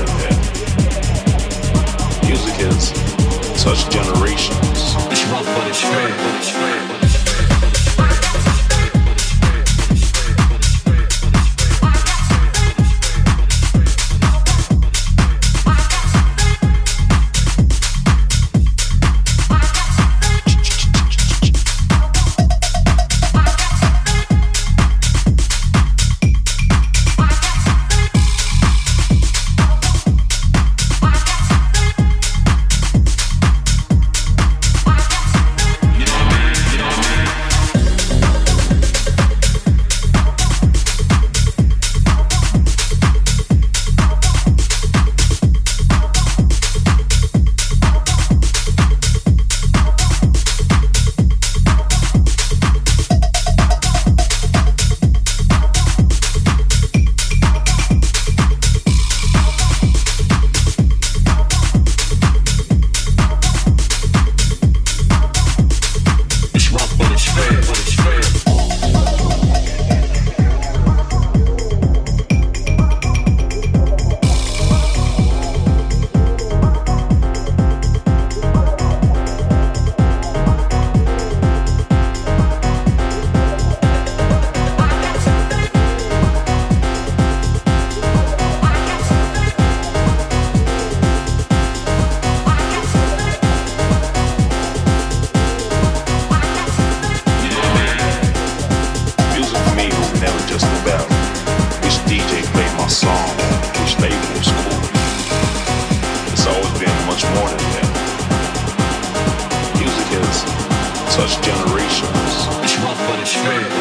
Much more than that. Music has touched generations. such generations. It's rough, but it's fair.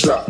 是。啊